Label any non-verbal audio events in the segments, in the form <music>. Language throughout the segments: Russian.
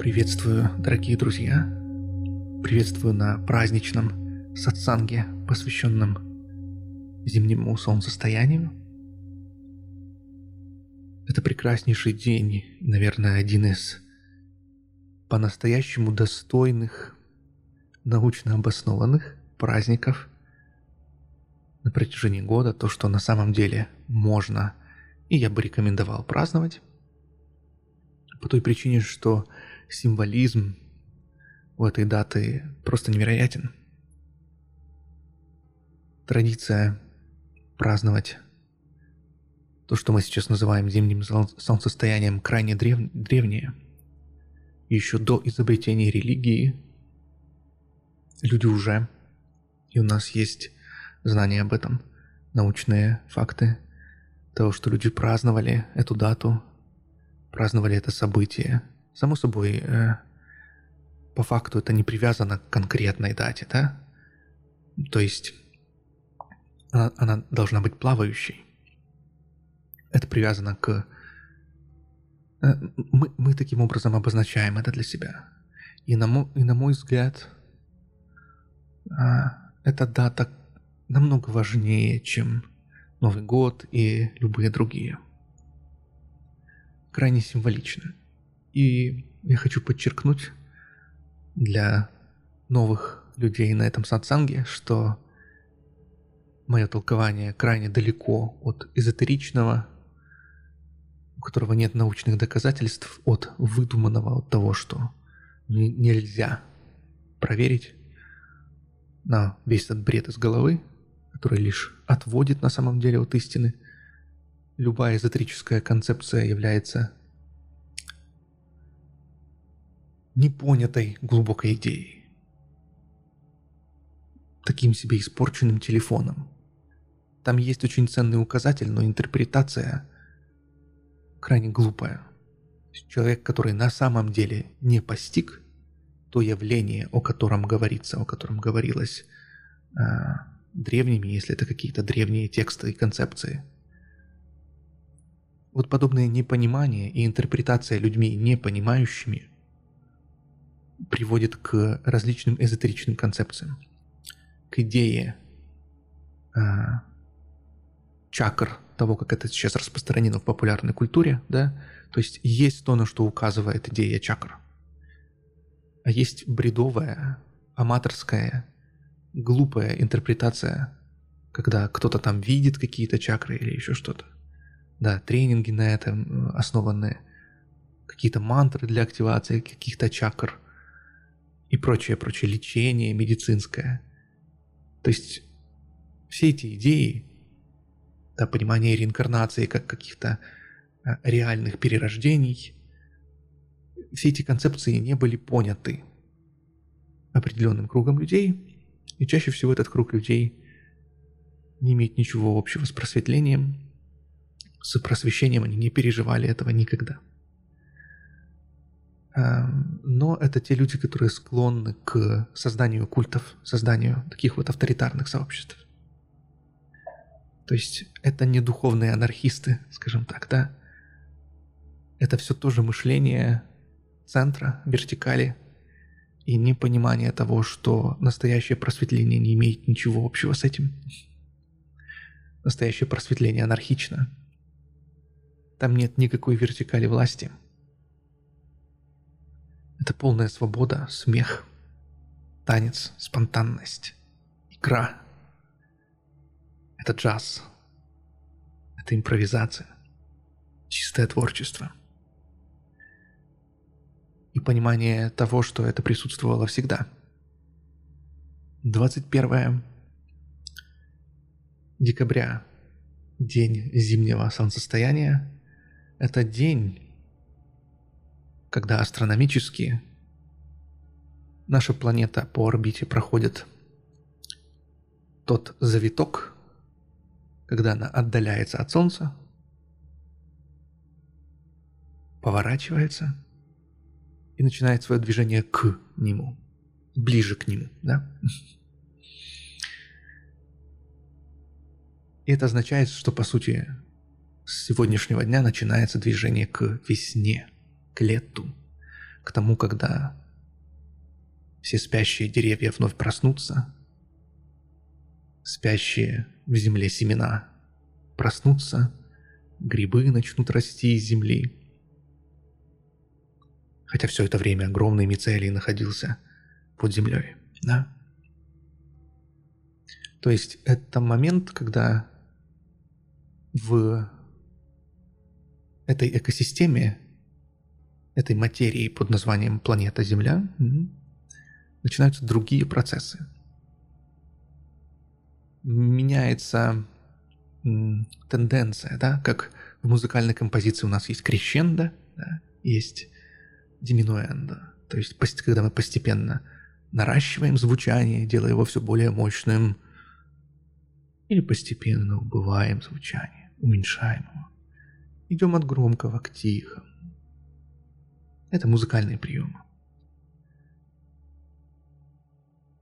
Приветствую, дорогие друзья. Приветствую на праздничном сатсанге, посвященном зимнему солнцестоянию. Это прекраснейший день, наверное, один из по-настоящему достойных, научно обоснованных праздников на протяжении года, то, что на самом деле можно и я бы рекомендовал праздновать. По той причине, что символизм у этой даты просто невероятен. Традиция праздновать то, что мы сейчас называем зимним солнцестоянием, крайне древ... древнее. Еще до изобретения религии люди уже, и у нас есть знания об этом, научные факты того, что люди праздновали эту дату, праздновали это событие. Само собой, э, по факту это не привязано к конкретной дате, да? То есть она, она должна быть плавающей. Это привязано к... Э, мы, мы таким образом обозначаем это для себя. И на мой, и на мой взгляд, э, эта дата намного важнее, чем Новый год и любые другие. Крайне символично. И я хочу подчеркнуть для новых людей на этом сатсанге, что мое толкование крайне далеко от эзотеричного, у которого нет научных доказательств, от выдуманного, от того, что нельзя проверить на весь этот бред из головы, который лишь отводит на самом деле от истины. Любая эзотерическая концепция является непонятой глубокой идеей. Таким себе испорченным телефоном. Там есть очень ценный указатель, но интерпретация крайне глупая. Человек, который на самом деле не постиг то явление, о котором говорится, о котором говорилось а, древними, если это какие-то древние тексты и концепции. Вот подобное непонимание и интерпретация людьми непонимающими приводит к различным эзотеричным концепциям, к идее э, чакр, того, как это сейчас распространено в популярной культуре, да, то есть есть то, на что указывает идея чакр, а есть бредовая, аматорская глупая интерпретация, когда кто-то там видит какие-то чакры или еще что-то. Да, тренинги на этом основанные, какие-то мантры для активации каких-то чакр и прочее, прочее, лечение медицинское. То есть все эти идеи, да, понимание реинкарнации как каких-то а, реальных перерождений, все эти концепции не были поняты определенным кругом людей, и чаще всего этот круг людей не имеет ничего общего с просветлением, с просвещением они не переживали этого никогда. Эм, но это те люди, которые склонны к созданию культов, созданию таких вот авторитарных сообществ. То есть это не духовные анархисты, скажем так, да? Это все тоже мышление центра, вертикали, и непонимание того, что настоящее просветление не имеет ничего общего с этим. Настоящее просветление анархично. Там нет никакой вертикали власти. Это полная свобода, смех, танец, спонтанность, игра. Это джаз. Это импровизация. Чистое творчество – и понимание того, что это присутствовало всегда. 21 декабря, день зимнего солнцестояния, это день, когда астрономически наша планета по орбите проходит тот завиток, когда она отдаляется от Солнца, поворачивается – и начинает свое движение к нему, ближе к нему, да? И это означает, что по сути с сегодняшнего дня начинается движение к весне, лету. к тому, когда все спящие деревья вновь проснутся, спящие в земле семена проснутся, грибы начнут расти из земли. Хотя все это время огромный мицелий находился под землей, да? То есть это момент, когда в этой экосистеме, этой материи под названием планета Земля, начинаются другие процессы. Меняется тенденция, да, как в музыкальной композиции у нас есть крещендо, да, есть диминуэндо, то есть когда мы постепенно наращиваем звучание, делая его все более мощным, или постепенно убываем звучание, уменьшаем его. Идем от громкого к тихому. Это музыкальные приемы.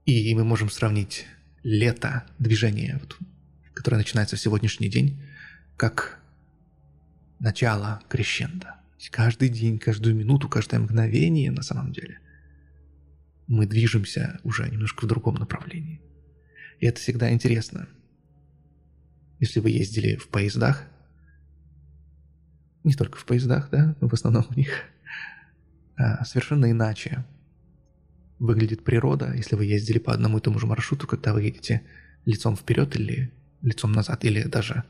И мы можем сравнить лето, движение, вот, которое начинается в сегодняшний день, как начало крещенда. Каждый день, каждую минуту, каждое мгновение на самом деле мы движемся уже немножко в другом направлении. И это всегда интересно. Если вы ездили в поездах, не только в поездах, да, но в основном в них, совершенно иначе выглядит природа, если вы ездили по одному и тому же маршруту, когда вы едете лицом вперед или лицом назад, или даже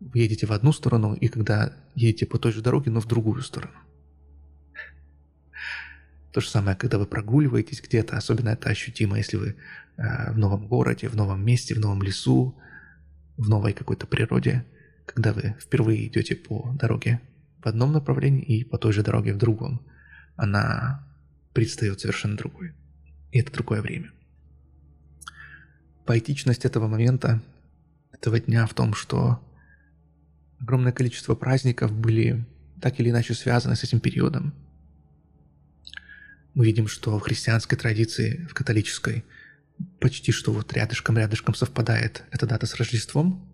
вы едете в одну сторону, и когда едете по той же дороге, но в другую сторону. То же самое, когда вы прогуливаетесь где-то, особенно это ощутимо, если вы э, в новом городе, в новом месте, в новом лесу, в новой какой-то природе, когда вы впервые идете по дороге в одном направлении и по той же дороге в другом. Она предстает совершенно другой. И это другое время. Поэтичность этого момента, этого дня в том, что огромное количество праздников были так или иначе связаны с этим периодом. Мы видим, что в христианской традиции, в католической, почти что вот рядышком-рядышком совпадает эта дата с Рождеством.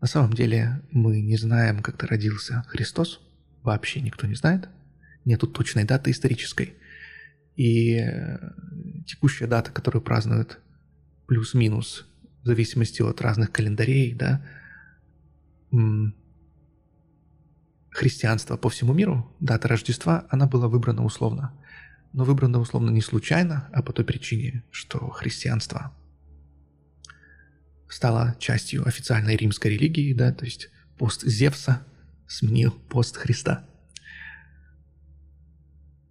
На самом деле мы не знаем, когда родился Христос. Вообще никто не знает. Нету точной даты исторической. И э, текущая дата, которую празднуют плюс-минус, в зависимости от разных календарей, да, христианства по всему миру, дата Рождества, она была выбрана условно. Но выбрана условно не случайно, а по той причине, что христианство стало частью официальной римской религии, да, то есть пост Зевса сменил пост Христа.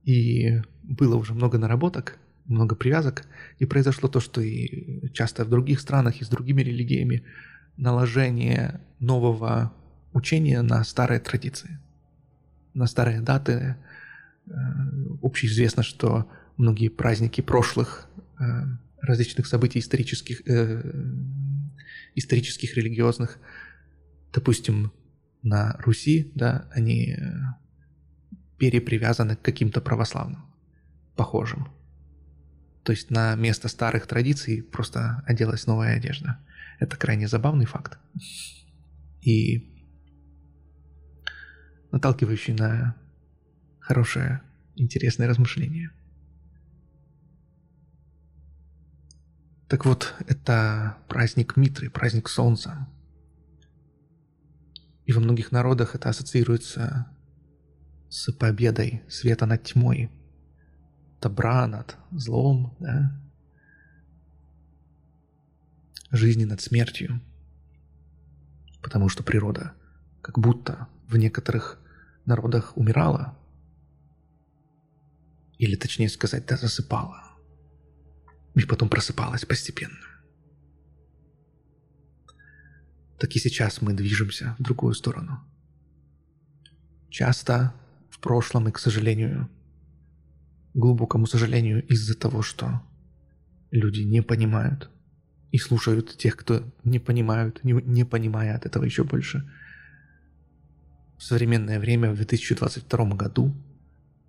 И было уже много наработок, много привязок, и произошло то, что и часто в других странах и с другими религиями наложение нового учения на старые традиции, на старые даты. Э, общеизвестно, что многие праздники прошлых э, различных событий исторических, э, исторических, религиозных, допустим, на Руси, да, они перепривязаны к каким-то православным, похожим. То есть на место старых традиций просто оделась новая одежда. Это крайне забавный факт. И наталкивающий на хорошее, интересное размышление. Так вот, это праздник Митры, праздник Солнца. И во многих народах это ассоциируется с победой света над тьмой, добра над злом, да? жизни над смертью. Потому что природа как будто в некоторых народах умирала, или точнее сказать, да, засыпала, и потом просыпалась постепенно. Так и сейчас мы движемся в другую сторону. Часто в прошлом и, к сожалению, глубокому сожалению, из-за того, что люди не понимают и слушают тех, кто не понимают, не, не понимая от этого еще больше. В современное время, в 2022 году,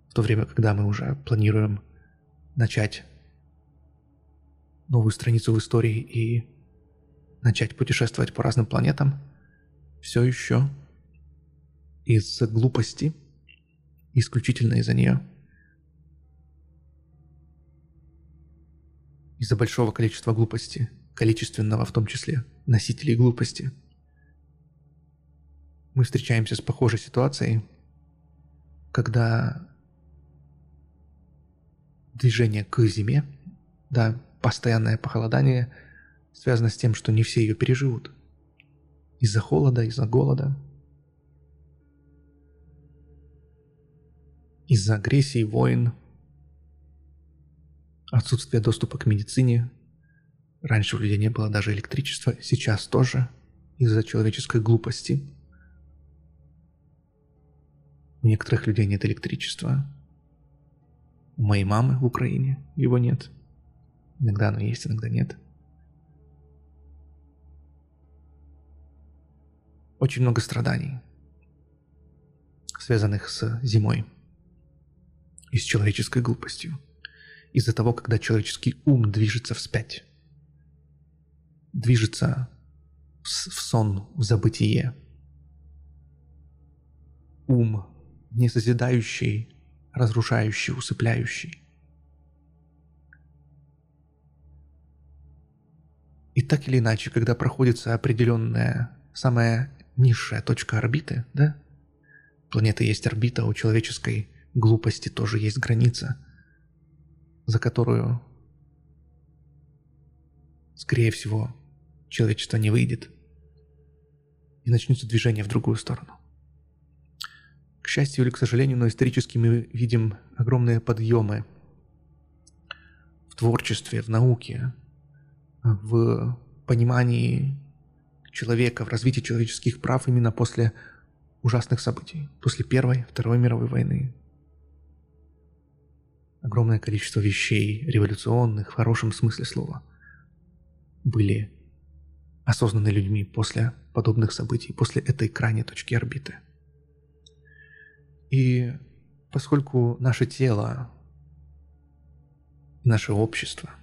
в то время, когда мы уже планируем начать новую страницу в истории и начать путешествовать по разным планетам, все еще из-за глупости – исключительно из-за нее. Из-за большого количества глупости, количественного в том числе, носителей глупости. Мы встречаемся с похожей ситуацией, когда движение к зиме, да, постоянное похолодание связано с тем, что не все ее переживут. Из-за холода, из-за голода – из-за агрессии, войн, отсутствия доступа к медицине. Раньше у людей не было даже электричества, сейчас тоже из-за человеческой глупости. У некоторых людей нет электричества. У моей мамы в Украине его нет. Иногда оно есть, иногда нет. Очень много страданий, связанных с зимой и с человеческой глупостью. Из-за того, когда человеческий ум движется вспять, движется в сон, в забытие. Ум, не созидающий, разрушающий, усыпляющий. И так или иначе, когда проходится определенная, самая низшая точка орбиты, да? Планета есть орбита, у человеческой глупости тоже есть граница, за которую, скорее всего, человечество не выйдет. И начнется движение в другую сторону. К счастью или к сожалению, но исторически мы видим огромные подъемы в творчестве, в науке, в понимании человека, в развитии человеческих прав именно после ужасных событий, после Первой, Второй мировой войны. Огромное количество вещей, революционных, в хорошем смысле слова, были осознаны людьми после подобных событий, после этой крайней точки орбиты. И поскольку наше тело, наше общество –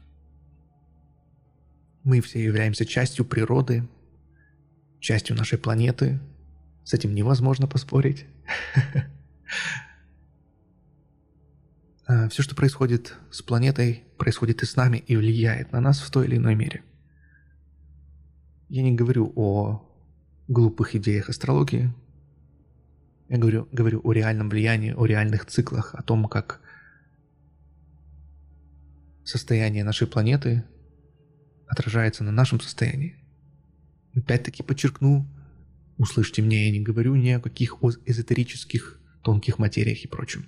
мы все являемся частью природы, частью нашей планеты. С этим невозможно поспорить. <laughs> А, все, что происходит с планетой, происходит и с нами и влияет на нас в той или иной мере. Я не говорю о глупых идеях астрологии. Я говорю, говорю о реальном влиянии, о реальных циклах, о том, как состояние нашей планеты отражается на нашем состоянии. Опять-таки подчеркну, услышьте меня, я не говорю ни о каких эзотерических тонких материях и прочем.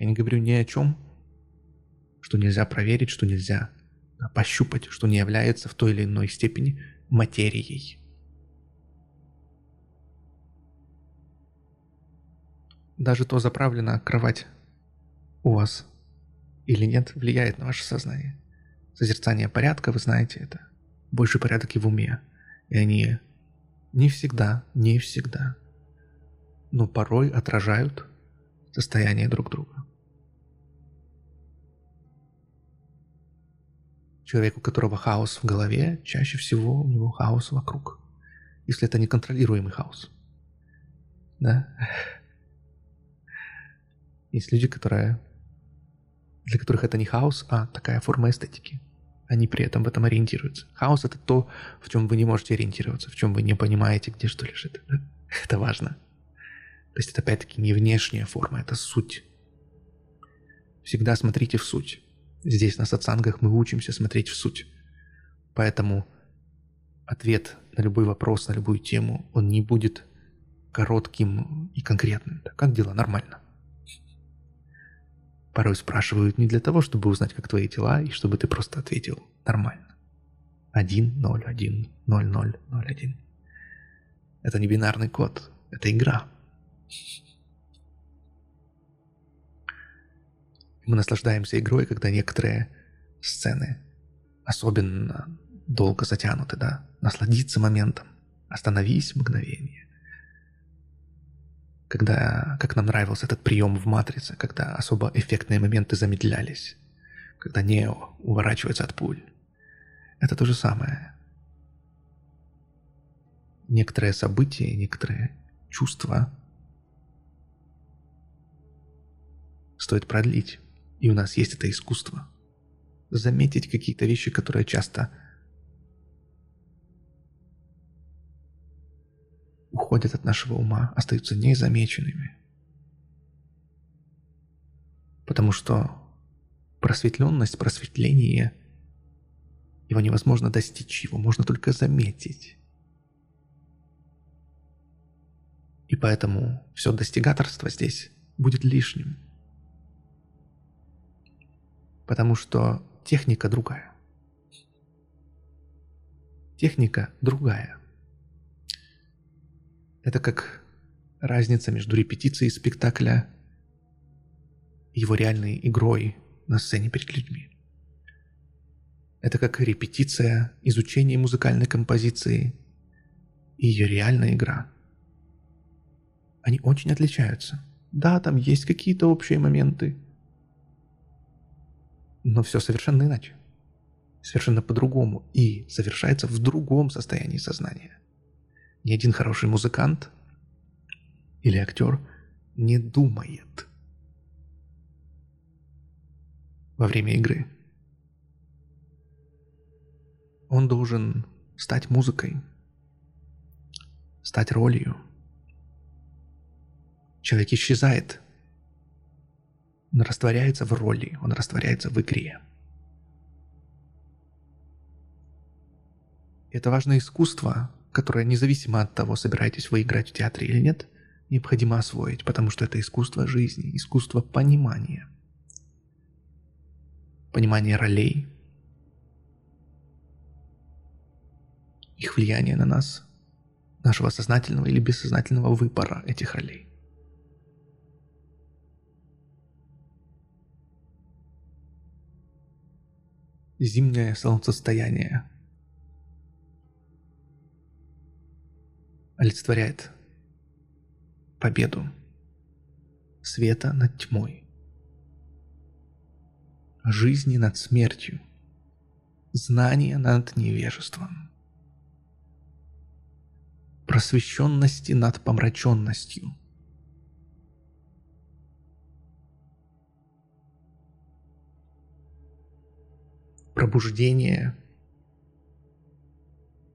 Я не говорю ни о чем, что нельзя проверить, что нельзя пощупать, что не является в той или иной степени материей. Даже то, заправлена кровать у вас или нет, влияет на ваше сознание. Созерцание порядка, вы знаете это. Больше порядок и в уме. И они не всегда, не всегда, но порой отражают состояние друг друга. Человек, у которого хаос в голове, чаще всего у него хаос вокруг. Если это неконтролируемый хаос. Да? Есть люди, которые, для которых это не хаос, а такая форма эстетики они при этом в этом ориентируются. Хаос — это то, в чем вы не можете ориентироваться, в чем вы не понимаете, где что лежит. <laughs> Это важно. То есть это опять-таки не внешняя форма, это суть. Всегда смотрите в суть. Здесь на сатсангах мы учимся смотреть в суть. Поэтому ответ на любой вопрос, на любую тему, он не будет коротким и конкретным. Как дела? Нормально порой спрашивают не для того, чтобы узнать, как твои дела, и чтобы ты просто ответил нормально. 1, 0, 1, 0, 0, 0, 1. Это не бинарный код, это игра. Мы наслаждаемся игрой, когда некоторые сцены особенно долго затянуты, да? Насладиться моментом. Остановись мгновение когда, как нам нравился этот прием в «Матрице», когда особо эффектные моменты замедлялись, когда Нео уворачивается от пуль. Это то же самое. Некоторые события, некоторые чувства стоит продлить. И у нас есть это искусство. заметить какие-то вещи, которые часто уходят от нашего ума, остаются незамеченными. Потому что просветленность, просветление, его невозможно достичь, его можно только заметить. И поэтому все достигаторство здесь будет лишним. Потому что техника другая. Техника другая. Это как разница между репетицией спектакля и его реальной игрой на сцене перед людьми. Это как репетиция, изучение музыкальной композиции и ее реальная игра – они очень отличаются. Да, там есть какие-то общие моменты, но все совершенно иначе. Совершенно по-другому и совершается в другом состоянии сознания. Ни один хороший музыкант или актер не думает во время игры. Он должен стать музыкой, стать ролью – Человек исчезает. Он растворяется в роли, он растворяется в игре. Это важное искусство, которое независимо от того, собираетесь вы играть в театре или нет, необходимо освоить, потому что это искусство жизни, искусство понимания. Понимание ролей, их влияние на нас, нашего сознательного или бессознательного выбора этих ролей. Зимнее солнцестояние. Олицетворяет победу света над тьмой, жизни над смертью, знания над невежеством, просвещенности над помраченностью – пробуждение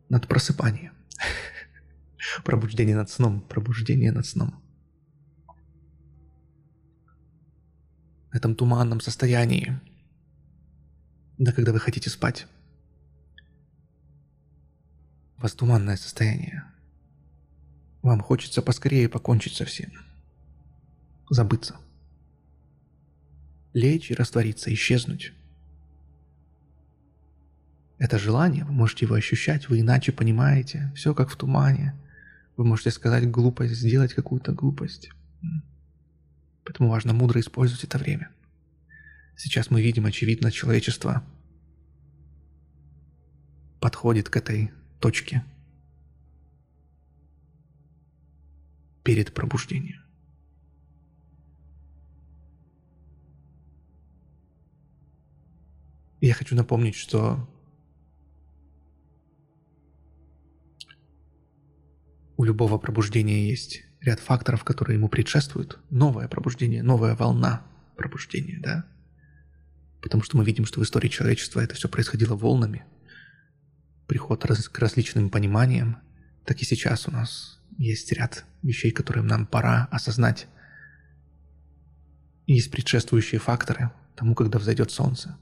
над просыпанием. <laughs> Пробуждение над сном, пробуждение над сном. В этом туманном состоянии, да когда вы хотите спать. У вас туманное состояние. Вам хочется поскорее покончить со всем. Забыться. Лечь и раствориться, исчезнуть. Это желание, вы можете его ощущать, вы иначе понимаете, все как в тумане. Вы можете сказать глупость, сделать какую-то глупость. Поэтому важно мудро использовать это время. Сейчас мы видим, очевидно, человечество подходит к этой точке перед пробуждением. Я хочу напомнить, что У любого пробуждения есть ряд факторов, которые ему предшествуют. Новое пробуждение, новая волна пробуждения, да? Потому что мы видим, что в истории человечества это все происходило волнами. Приход к различным пониманиям. Так и сейчас у нас есть ряд вещей, которые нам пора осознать. Есть предшествующие факторы тому, когда взойдет солнце.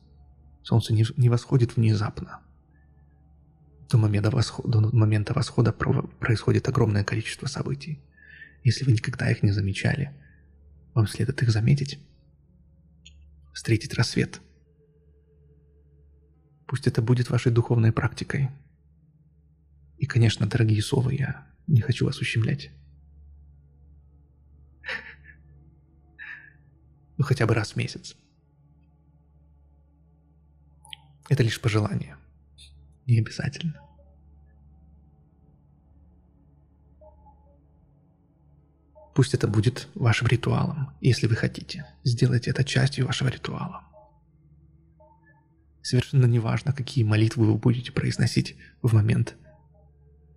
Солнце не восходит внезапно до момента восхода, до момента восхода происходит огромное количество событий. Если вы никогда их не замечали, вам следует их заметить, встретить рассвет. Пусть это будет вашей духовной практикой. И, конечно, дорогие совы, я не хочу вас ущемлять. Ну, хотя бы раз в месяц. Это лишь пожелание. Не обязательно. Пусть это будет вашим ритуалом, если вы хотите. Сделайте это частью вашего ритуала. Совершенно неважно, какие молитвы вы будете произносить в момент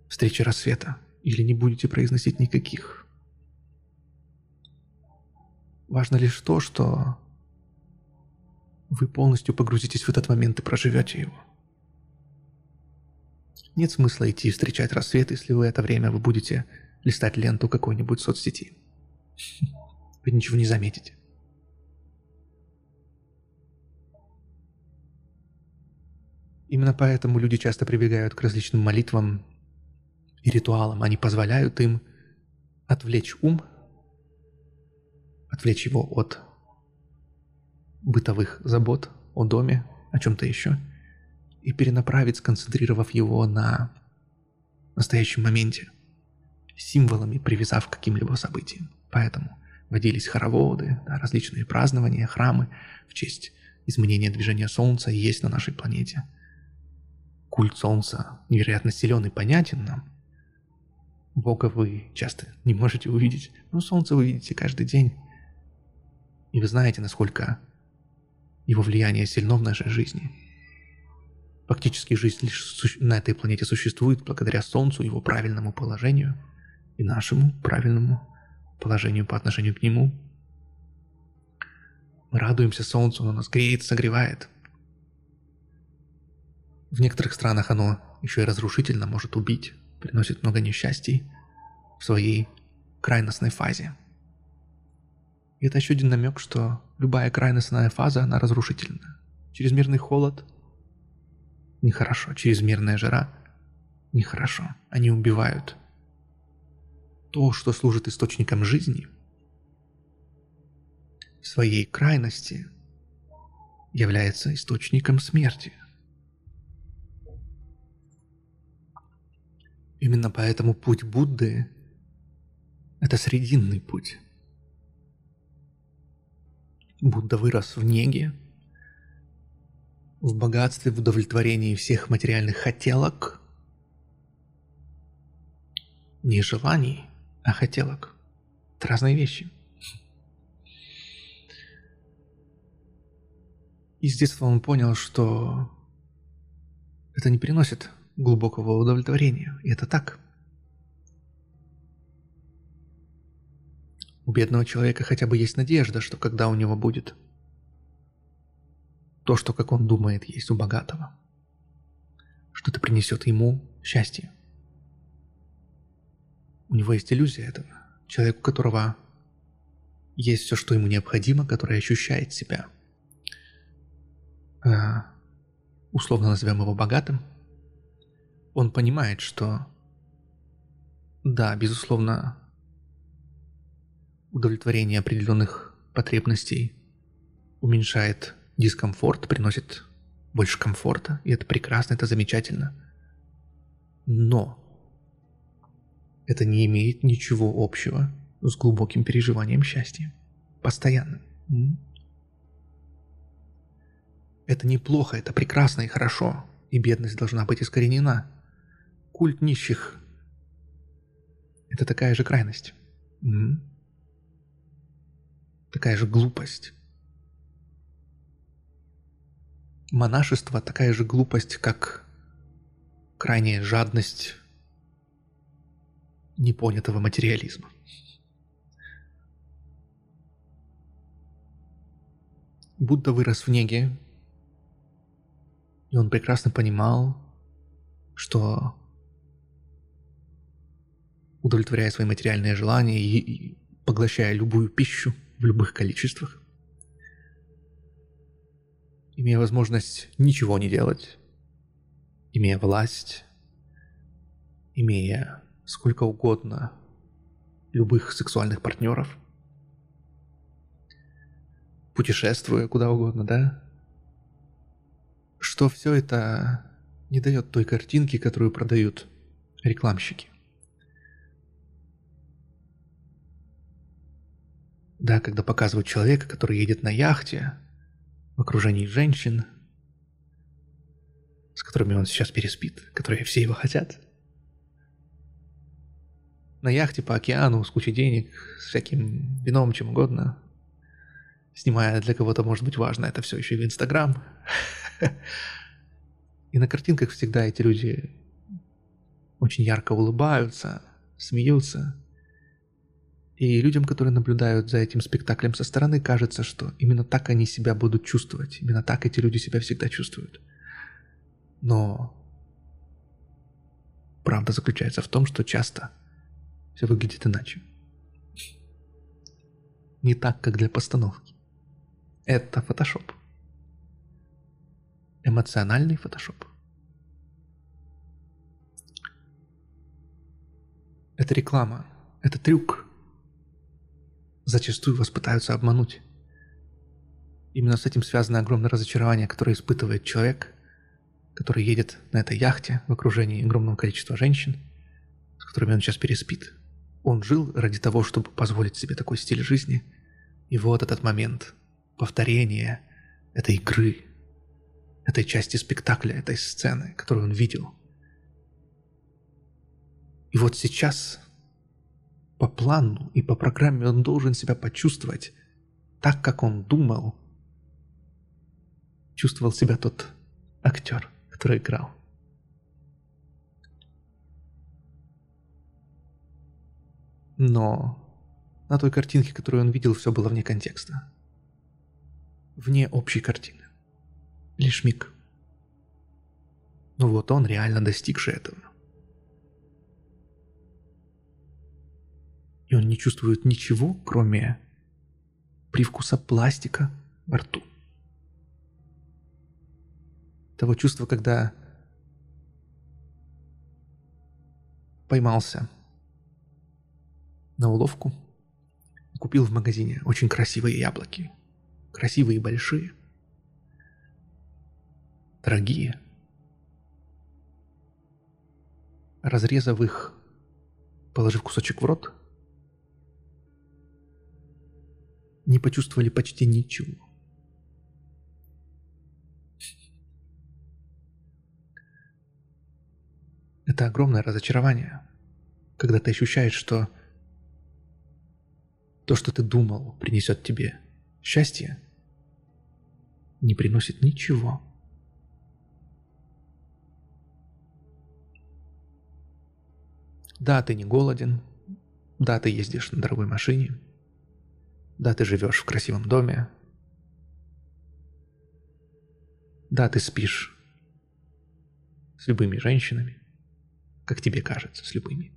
встречи рассвета, или не будете произносить никаких. Важно лишь то, что вы полностью погрузитесь в этот момент и проживете его. Нет смысла идти встречать рассвет, если в это время вы будете листать ленту какой-нибудь соцсети. Вы ничего не заметите. Именно поэтому люди часто прибегают к различным молитвам и ритуалам. Они позволяют им отвлечь ум, отвлечь его от бытовых забот о доме, о чем-то еще, и перенаправить, сконцентрировав его на настоящем моменте, символами привязав к каким-либо событиям. Поэтому водились хороводы, да, различные празднования, храмы в честь изменения движения Солнца есть на нашей планете. Культ Солнца невероятно силен и понятен нам. Бога вы часто не можете увидеть, но Солнце вы видите каждый день. И вы знаете, насколько его влияние сильно в нашей жизни. Фактически жизнь лишь на этой планете существует благодаря Солнцу, его правильному положению и нашему правильному положению по отношению к нему. Мы радуемся Солнцу, оно нас греет, согревает. В некоторых странах оно еще и разрушительно может убить, приносит много несчастий в своей крайностной фазе. И это еще один намек, что любая крайностная фаза, она разрушительна. Чрезмерный холод – нехорошо. Чрезмерная жара – нехорошо. Они убивают. То, что служит источником жизни, в своей крайности является источником смерти. Именно поэтому путь Будды – это срединный путь. Будда вырос в неге, в богатстве, в удовлетворении всех материальных хотелок, не желаний, а хотелок. Это разные вещи. И с детства он понял, что это не приносит глубокого удовлетворения. И это так. У бедного человека хотя бы есть надежда, что когда у него будет то, что, как он думает, есть у богатого, что это принесет ему счастье. У него есть иллюзия этого. Человек, у которого есть все, что ему необходимо, который ощущает себя, э, условно назовем его богатым, он понимает, что да, безусловно, удовлетворение определенных потребностей уменьшает дискомфорт, приносит больше комфорта, и это прекрасно, это замечательно. Но это не имеет ничего общего с глубоким переживанием счастья. Постоянным. Это неплохо, это прекрасно и хорошо, и бедность должна быть искоренена. Культ нищих – это такая же крайность. Такая же глупость. Монашество такая же глупость, как крайняя жадность непонятого материализма. Будда вырос в неге, и он прекрасно понимал, что удовлетворяя свои материальные желания и поглощая любую пищу – в любых количествах. Имея возможность ничего не делать, имея власть, имея сколько угодно любых сексуальных партнеров, путешествуя куда угодно, да? Что все это не дает той картинки, которую продают рекламщики. Да, когда показывают человека, который едет на яхте в окружении женщин, с которыми он сейчас переспит, которые все его хотят. На яхте по океану с кучей денег, с всяким вином, чем угодно. Снимая для кого-то, может быть, важно, это все еще и в Инстаграм. <laughs> И на картинках всегда эти люди очень ярко улыбаются, смеются – И людям, которые наблюдают за этим спектаклем со стороны, кажется, что именно так они себя будут чувствовать. Именно так эти люди себя всегда чувствуют. Но правда заключается в том, что часто все выглядит иначе. Не так, как для постановки. Это фотошоп. Эмоциональный фотошоп. Это реклама. Это трюк. Зачастую вас пытаются обмануть. Именно с этим связано огромное разочарование, которое испытывает человек, который едет на этой яхте в окружении огромного количества женщин, с которыми он сейчас переспит. Он жил ради того, чтобы позволить себе такой стиль жизни. И вот этот момент повторения этой игры, этой части спектакля, этой сцены, которую он видел. И вот сейчас по плану и по программе он должен себя почувствовать так, как он думал, чувствовал себя тот актер, который играл. Но на той картинке, которую он видел, все было вне контекста вне общей картины. Лишь миг. Но вот он реально достигший этого. И он не чувствует ничего, кроме привкуса пластика во рту. Того чувства, когда поймался на уловку, купил в магазине очень красивые яблоки – красивые и большие, дорогие. Разрезав их, положив кусочек в рот, не почувствовали почти ничего. Это огромное разочарование, когда ты ощущаешь, что то, что ты думал, принесет тебе счастье, не приносит ничего. Да, ты не голоден, да, ты ездишь на дорогой машине, да, ты живешь в красивом доме, да, ты спишь с любыми женщинами, как тебе кажется, с любыми.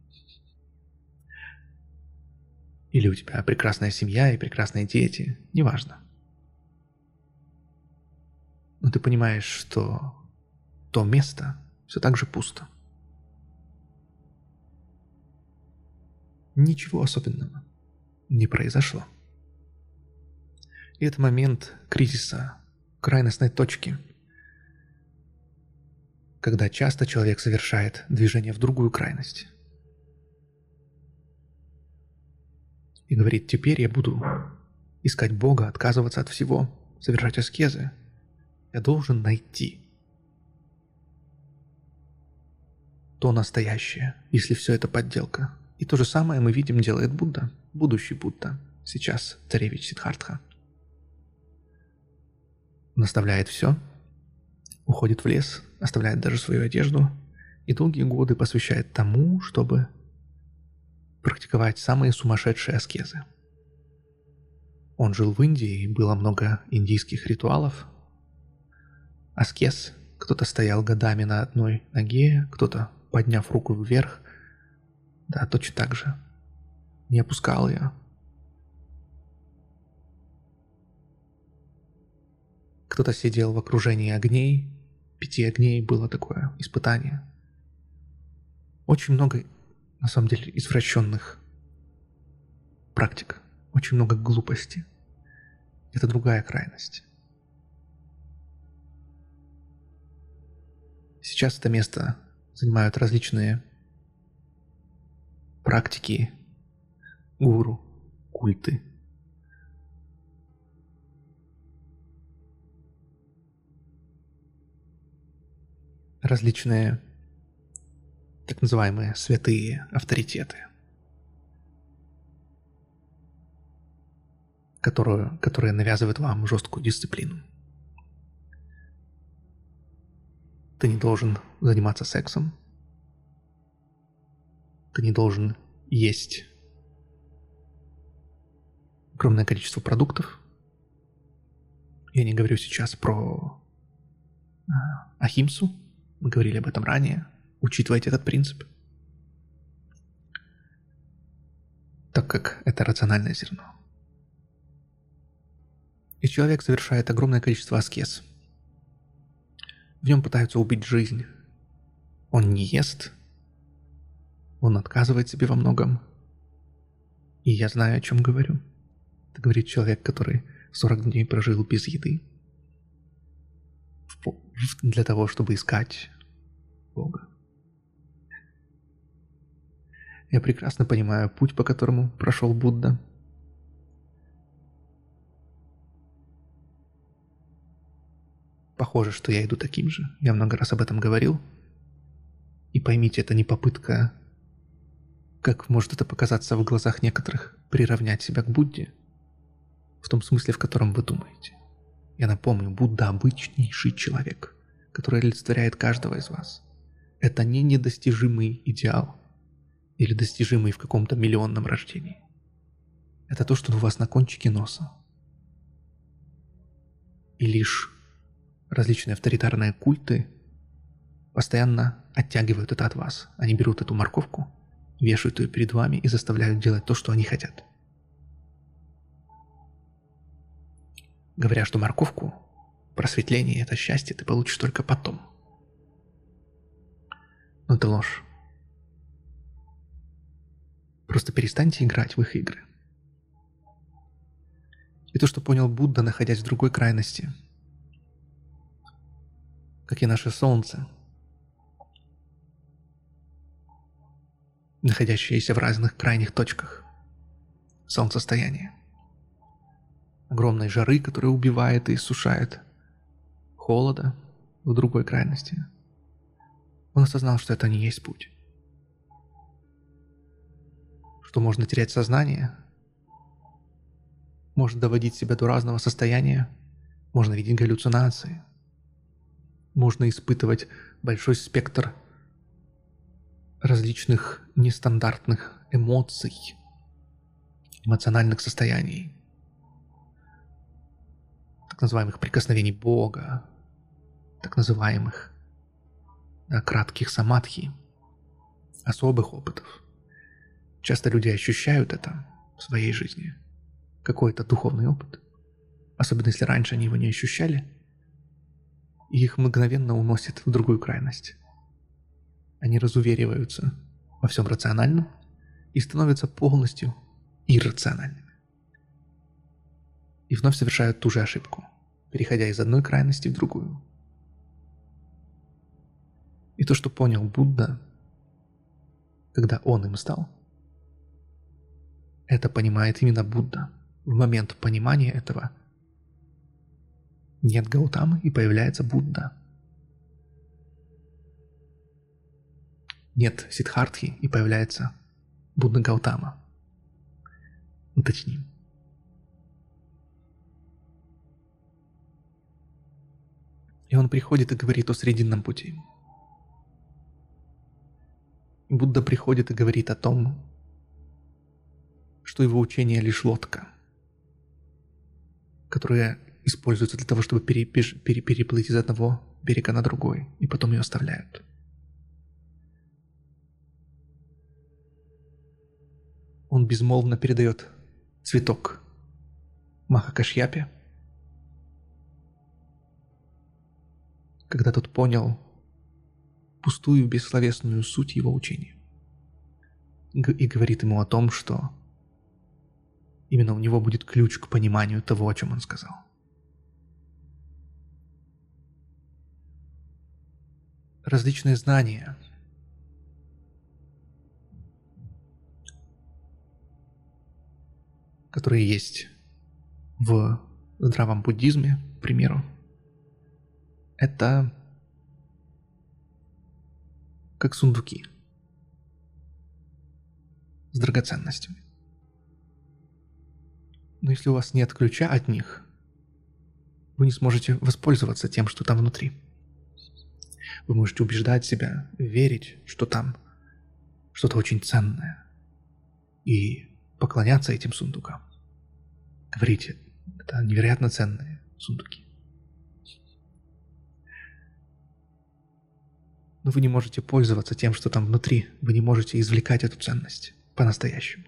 Или у тебя прекрасная семья и прекрасные дети, неважно но ты понимаешь, что то место все так же пусто. Ничего особенного не произошло. И это момент кризиса, крайностной точки, когда часто человек совершает движение в другую крайность. И говорит, теперь я буду искать Бога, отказываться от всего, совершать аскезы, я должен найти то настоящее, если все это подделка. И то же самое мы видим делает Будда, будущий Будда, сейчас царевич Сидхартха. Он оставляет все, уходит в лес, оставляет даже свою одежду и долгие годы посвящает тому, чтобы практиковать самые сумасшедшие аскезы. Он жил в Индии, было много индийских ритуалов, аскез. Кто-то стоял годами на одной ноге, кто-то, подняв руку вверх, да, точно так же. Не опускал ее. Кто-то сидел в окружении огней. Пяти огней было такое испытание. Очень много, на самом деле, извращенных практик. Очень много глупости. Это другая крайность. Сейчас это место занимают различные практики, гуру, культы. Различные так называемые святые авторитеты, которые, которые навязывают вам жесткую дисциплину. Ты не должен заниматься сексом. Ты не должен есть огромное количество продуктов. Я не говорю сейчас про э, Ахимсу, мы говорили об этом ранее. Учитывайте этот принцип. Так как это рациональное зерно. И человек совершает огромное количество аскез. В нем пытаются убить жизнь. Он не ест. Он отказывает себе во многом. И я знаю, о чем говорю. Это говорит человек, который 40 дней прожил без еды. Для того, чтобы искать Бога. Я прекрасно понимаю путь, по которому прошел Будда. Похоже, что я иду таким же. Я много раз об этом говорил. И поймите, это не попытка, как может это показаться в глазах некоторых, приравнять себя к Будде, в том смысле, в котором вы думаете. Я напомню, Будда обычнейший человек, который олицетворяет каждого из вас. Это не недостижимый идеал или достижимый в каком-то миллионном рождении. Это то, что у вас на кончике носа. И лишь различные авторитарные культы постоянно оттягивают это от вас. Они берут эту морковку, вешают ее перед вами и заставляют делать то, что они хотят. Говоря, что морковку, просветление – это счастье, ты получишь только потом. Но это ложь. Просто перестаньте играть в их игры. И то, что понял Будда, находясь в другой крайности, как и наше Солнце, находящееся в разных крайних точках солнцестояния огромной жары, которая убивает и иссушает, холода в другой крайности. Он осознал, что это не есть путь. Что можно терять сознание, можно доводить себя до разного состояния, можно видеть галлюцинации, можно испытывать большой спектр различных нестандартных эмоций, эмоциональных состояний – так называемых прикосновений Бога, так называемых да, кратких самадхи, особых опытов. Часто люди ощущают это в своей жизни, какой-то духовный опыт, особенно если раньше они его не ощущали, и их мгновенно уносит в другую крайность. Они разувериваются во всем рациональном и становятся полностью иррациональными и вновь совершают ту же ошибку, переходя из одной крайности в другую. И то, что понял Будда, когда он им стал, это понимает именно Будда. В момент понимания этого нет Гаутамы и появляется Будда. Нет Сидхартхи и появляется Будда Гаутама. Уточним. И он приходит и говорит о срединном пути. Будда приходит и говорит о том, что его учение лишь лодка, которая используется для того, чтобы перепиш, пере, переплыть из одного берега на другой, и потом ее оставляют. Он безмолвно передает цветок Махакашьяпе – когда тот понял пустую бессловесную суть его учения. И говорит ему о том, что именно у него будет ключ к пониманию того, о чем он сказал. Различные знания, которые есть в здравом буддизме, к примеру, это как сундуки с драгоценностями. Но если у вас нет ключа от них, вы не сможете воспользоваться тем, что там внутри. Вы можете убеждать себя, верить, что там что-то очень ценное, и поклоняться этим сундукам. говорите, это невероятно ценные сундуки. Но вы не можете пользоваться тем, что там внутри. Вы не можете извлекать эту ценность по-настоящему.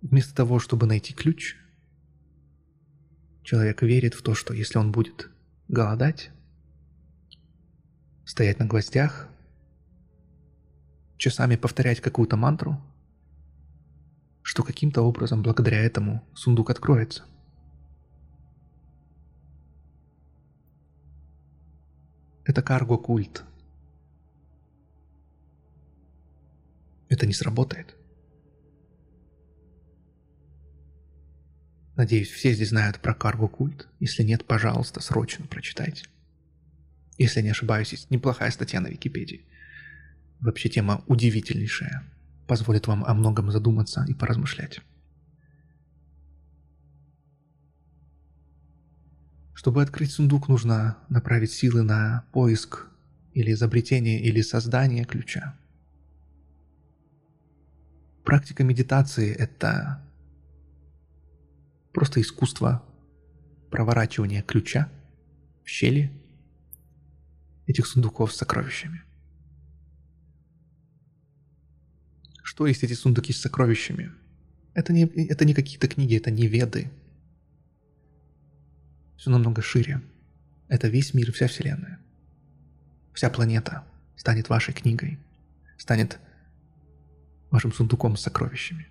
Вместо того, чтобы найти ключ, человек верит в то, что если он будет голодать, стоять на гвоздях, часами повторять какую-то мантру, что каким-то образом благодаря этому сундук откроется. Это карго-культ. Это не сработает. Надеюсь, все здесь знают про карго-культ. Если нет, пожалуйста, срочно прочитайте. Если не ошибаюсь, есть неплохая статья на Википедии. Вообще тема удивительнейшая. Позволит вам о многом задуматься и поразмышлять. Чтобы открыть сундук, нужно направить силы на поиск или изобретение или создание ключа. Практика медитации – это просто искусство проворачивания ключа в щели этих сундуков с сокровищами. Что есть эти сундуки с сокровищами? Это не, это не какие-то книги, это не веды. Все намного шире. Это весь мир, вся Вселенная. Вся планета станет вашей книгой, станет вашим сундуком с сокровищами.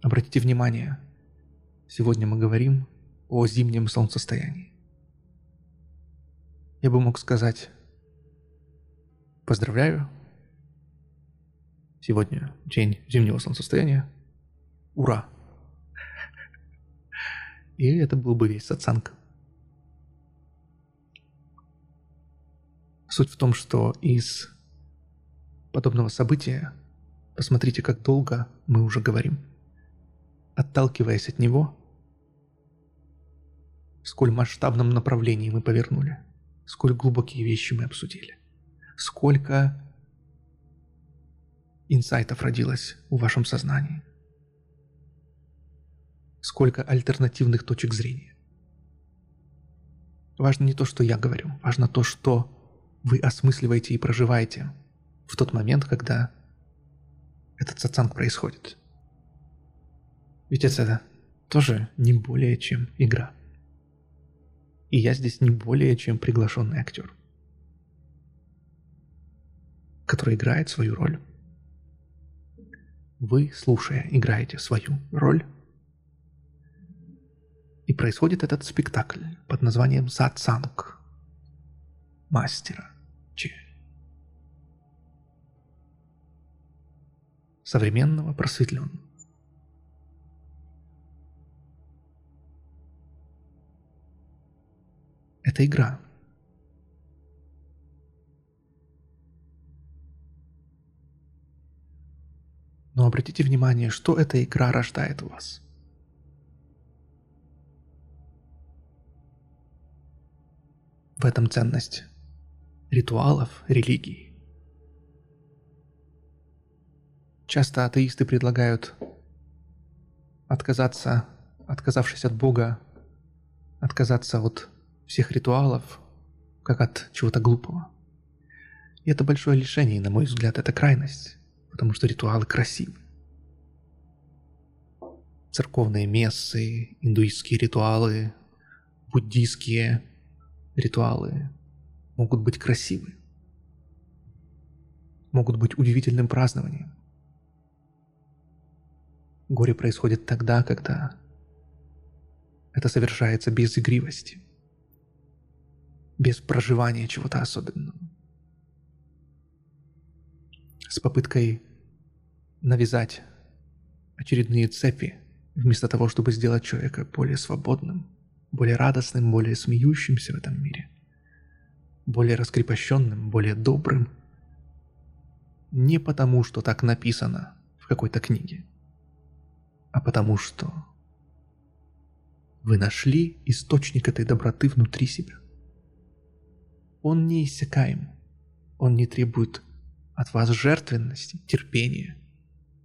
Обратите внимание, сегодня мы говорим о зимнем солнцестоянии. Я бы мог сказать, поздравляю, Сегодня день зимнего солнцестояния. Ура! И это был бы весь сатсанг. Суть в том, что из подобного события, посмотрите, как долго мы уже говорим, отталкиваясь от него, сколь масштабном направлении мы повернули, сколь глубокие вещи мы обсудили, сколько инсайтов родилось в вашем сознании? Сколько альтернативных точек зрения? Важно не то, что я говорю, важно то, что вы осмысливаете и проживаете в тот момент, когда этот сатсанг происходит. Ведь это тоже не более чем игра. И я здесь не более чем приглашенный актер, который играет свою роль. Вы, слушая, играете свою роль. И происходит этот спектакль под названием «Сатсанг» мастера Че. Современного просветленного. Это игра – Но обратите внимание, что эта игра рождает у вас. В этом ценность ритуалов, религии. Часто атеисты предлагают отказаться, отказавшись от Бога, отказаться от всех ритуалов, как от чего-то глупого. И это большое лишение, на мой взгляд, это крайность потому что ритуалы красивы. Церковные мессы, индуистские ритуалы, буддийские ритуалы могут быть красивы, могут быть удивительным празднованием. Горе происходит тогда, когда это совершается без игривости, без проживания чего-то особенного с попыткой навязать очередные цепи, вместо того, чтобы сделать человека более свободным, более радостным, более смеющимся в этом мире, более раскрепощенным, более добрым. Не потому, что так написано в какой-то книге, а потому что вы нашли источник этой доброты внутри себя. Он не иссякаем, он не требует от вас жертвенности, терпения,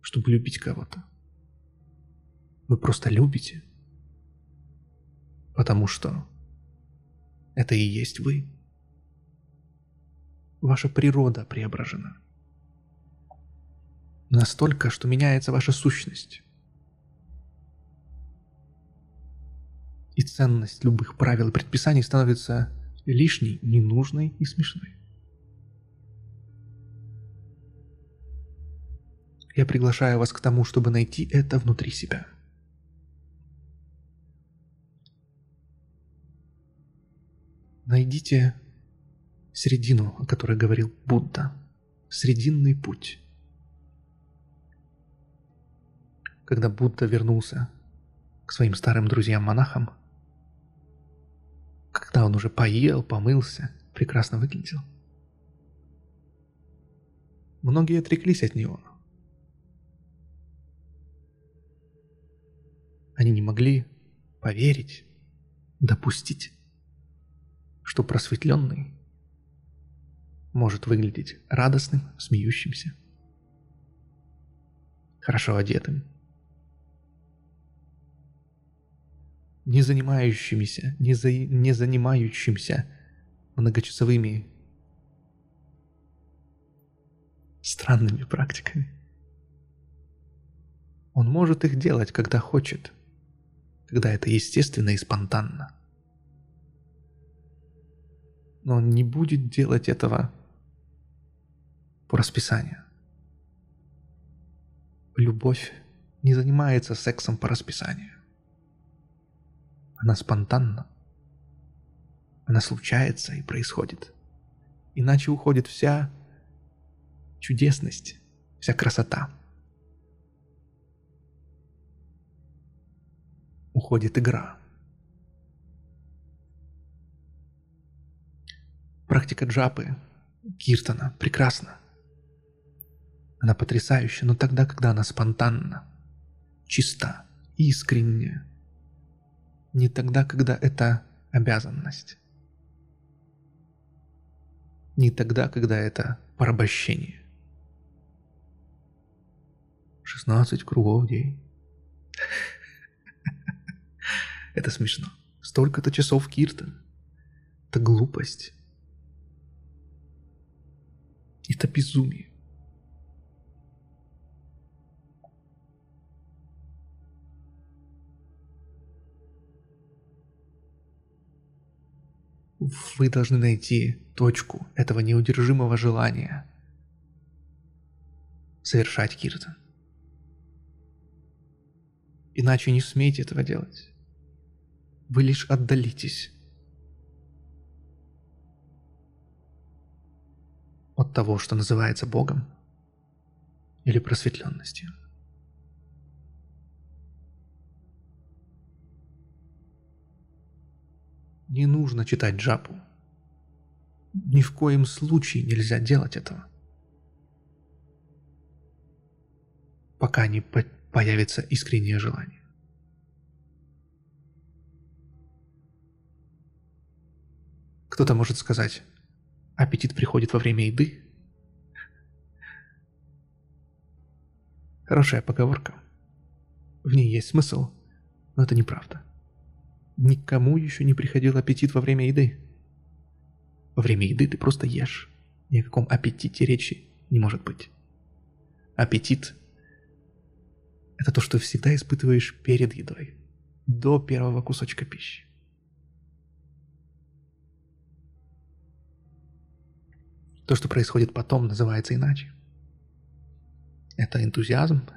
чтобы любить кого-то. Вы просто любите. Потому что это и есть вы. Ваша природа преображена. Настолько, что меняется ваша сущность. И ценность любых правил и предписаний становится лишней, ненужной и смешной. Я приглашаю вас к тому, чтобы найти это внутри себя. Найдите середину, о которой говорил Будда. Срединный путь. Когда Будда вернулся к своим старым друзьям-монахам, когда он уже поел, помылся, прекрасно выглядел, многие отреклись от него – Они не могли поверить, допустить, что просветленный может выглядеть радостным, смеющимся, хорошо одетым, не занимающимися, не, за, не занимающимся многочасовыми странными практиками. Он может их делать, когда хочет – когда это естественно и спонтанно. Но он не будет делать этого по расписанию. Любовь не занимается сексом по расписанию. Она спонтанна. Она случается и происходит. Иначе уходит вся чудесность, вся красота. уходит игра. Практика джапы Киртана прекрасна. Она потрясающая, но тогда, когда она спонтанна, чиста, искренняя. Не тогда, когда это обязанность. Не тогда, когда это порабощение. 16 кругов в день. <laughs> Это смешно. Столько-то часов Киртон. Это глупость. Это безумие. Вы должны найти точку этого неудержимого желания совершать Киртан. Иначе не смейте этого делать. Вы лишь отдалитесь от того, что называется Богом или просветленностью. Не нужно читать джапу. Ни в коем случае нельзя делать этого. Пока не появится искреннее желание. Кто-то может сказать, аппетит приходит во время еды. Хорошая поговорка. В ней есть смысл, но это неправда. Никому еще не приходил аппетит во время еды. Во время еды ты просто ешь. Ни о каком аппетите речи не может быть. Аппетит – это то, что всегда испытываешь перед едой, до первого кусочка пищи. То, что происходит потом, называется иначе. Это энтузиазм.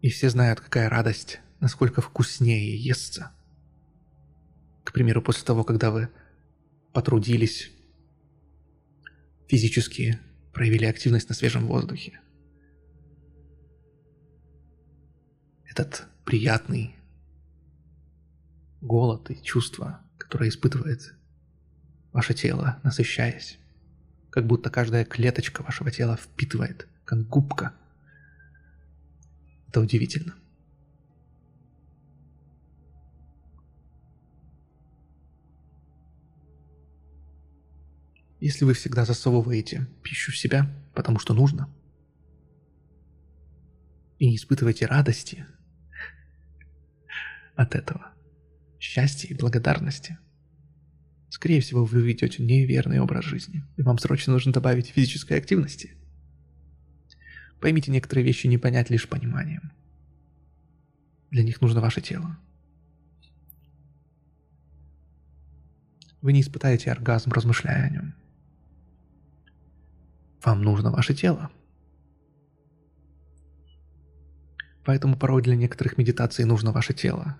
И все знают, какая радость, насколько вкуснее естся. К примеру, после того, когда вы потрудились, физически проявили активность на свежем воздухе. Этот приятный голод и чувства, которые испытывает ваше тело, насыщаясь. Как будто каждая клеточка вашего тела впитывает, как губка. Это удивительно. Если вы всегда засовываете пищу в себя, потому что нужно, и не испытываете радости от этого, счастья и благодарности, скорее всего, вы ведете неверный образ жизни, и вам срочно нужно добавить физической активности. Поймите, некоторые вещи не понять лишь пониманием. Для них нужно ваше тело. Вы не испытаете оргазм, размышляя о нем. Вам нужно ваше тело. Поэтому порой для некоторых медитаций нужно ваше тело.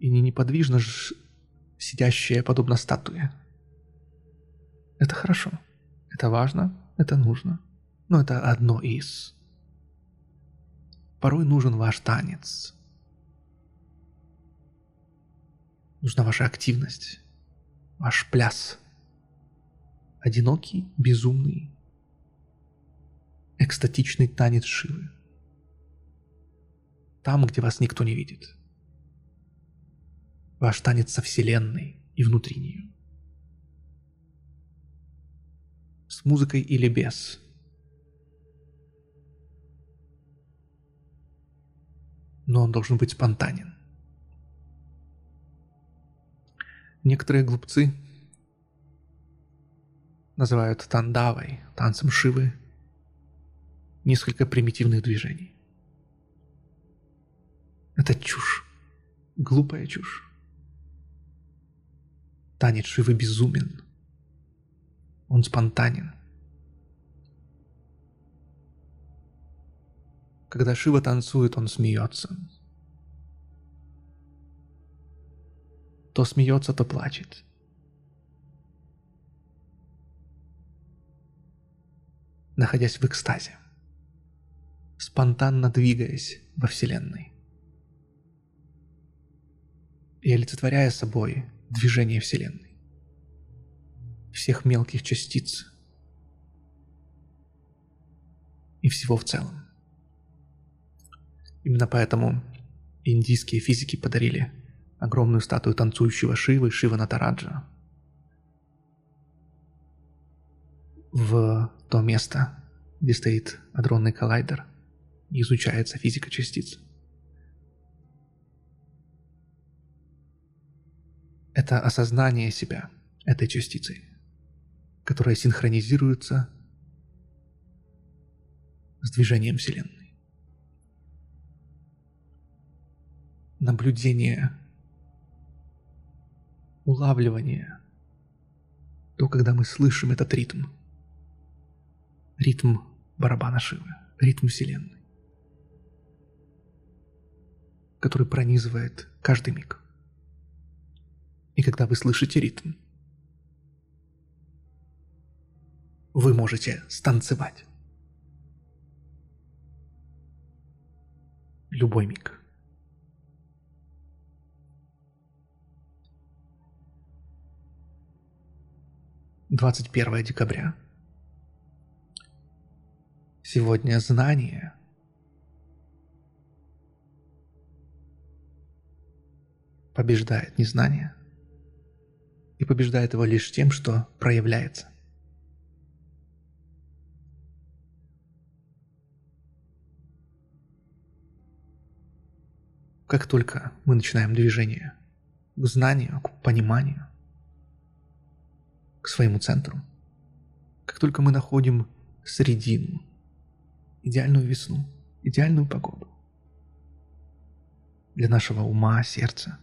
И не неподвижно ж сидящее подобно статуе. Это хорошо. Это важно. Это нужно. Но это одно из. Порой нужен ваш танец. Нужна ваша активность. Ваш пляс одинокий, безумный, экстатичный танец Шивы. Там, где вас никто не видит. Танец со Вселенной и внутри нее. С музыкой или без. Но он должен быть спонтанен. Некоторые глупцы называют тандавой, танцем Шивы, несколько примитивных движений. Это чушь, глупая чушь. Танец Шивы безумен. Он спонтанен. Когда Шива танцует, он смеется. То смеется, то плачет. находясь в экстазе, спонтанно двигаясь во Вселенной и олицетворяя собой движение Вселенной, всех мелких частиц и всего в целом. Именно поэтому индийские физики подарили огромную статую танцующего Шивы, Шива Натараджа, в то место, где стоит адронный коллайдер и изучается физика частиц. Это осознание себя этой частицей, которая синхронизируется с движением Вселенной. Наблюдение, улавливание, то, когда мы слышим этот ритм – ритм барабана Шивы, ритм Вселенной, который пронизывает каждый миг. И когда вы слышите ритм, вы можете станцевать. Любой миг. Двадцать первое декабря Сегодня знание побеждает незнание и побеждает его лишь тем, что проявляется. Как только мы начинаем движение к знанию, к пониманию, к своему центру, как только мы находим средину, идеальную весну, идеальную погоду для нашего ума, сердца.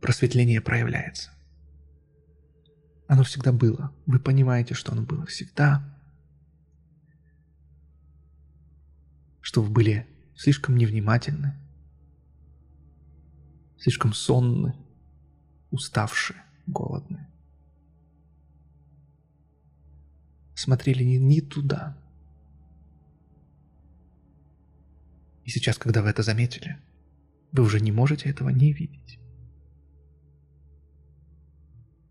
Просветление проявляется. Оно всегда было. Вы понимаете, что оно было всегда. Что вы были слишком невнимательны, слишком сонны, уставшие, голодные. смотрели не, не туда. И сейчас, когда вы это заметили, вы уже не можете этого не видеть.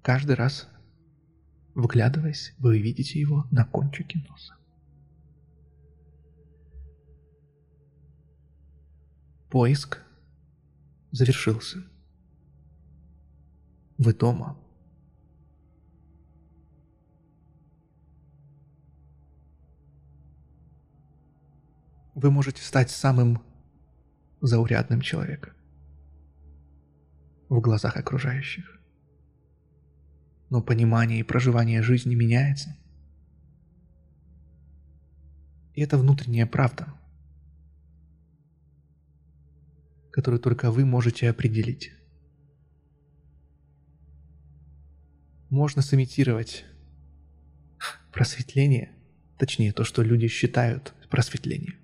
Каждый раз, вглядываясь, вы видите его на кончике носа. Поиск завершился. Вы дома. Вы можете стать самым заурядным человеком в глазах окружающих. Но понимание и проживание жизни меняется. И это внутренняя правда, которую только вы можете определить. Можно сымитировать просветление, точнее то, что люди считают просветлением,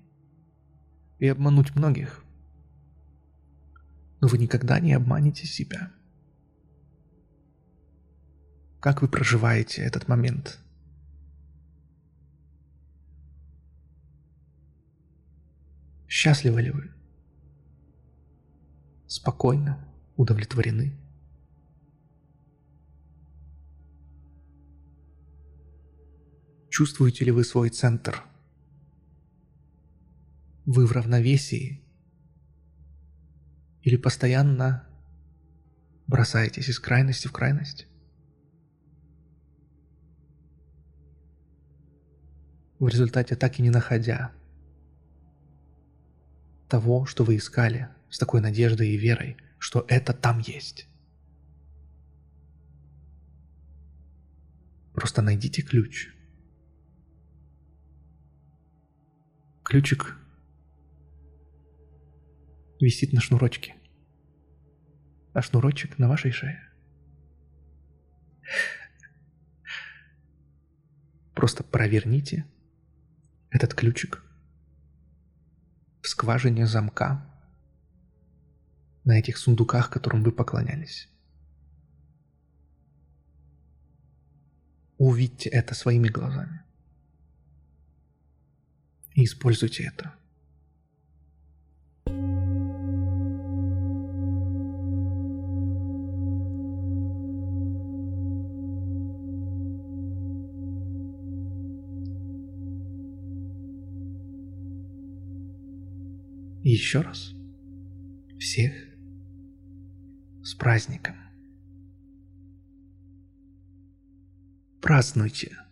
и обмануть многих. Но вы никогда не обманете себя. Как вы проживаете этот момент – Счастливы ли вы? Спокойно, удовлетворены? Чувствуете ли вы свой центр? Вы в равновесии? Или постоянно бросаетесь из крайности в крайность? В результате так и не находя того, что вы искали, с такой надеждой и верой, что это там есть. Просто найдите ключ. Ключик висит на шнурочке, а шнурочек на вашей шее. Просто проверните этот ключик в скважине замка на этих сундуках, которым вы поклонялись. Увидьте это своими глазами. И используйте это. Еще раз всех с праздником. Празднуйте.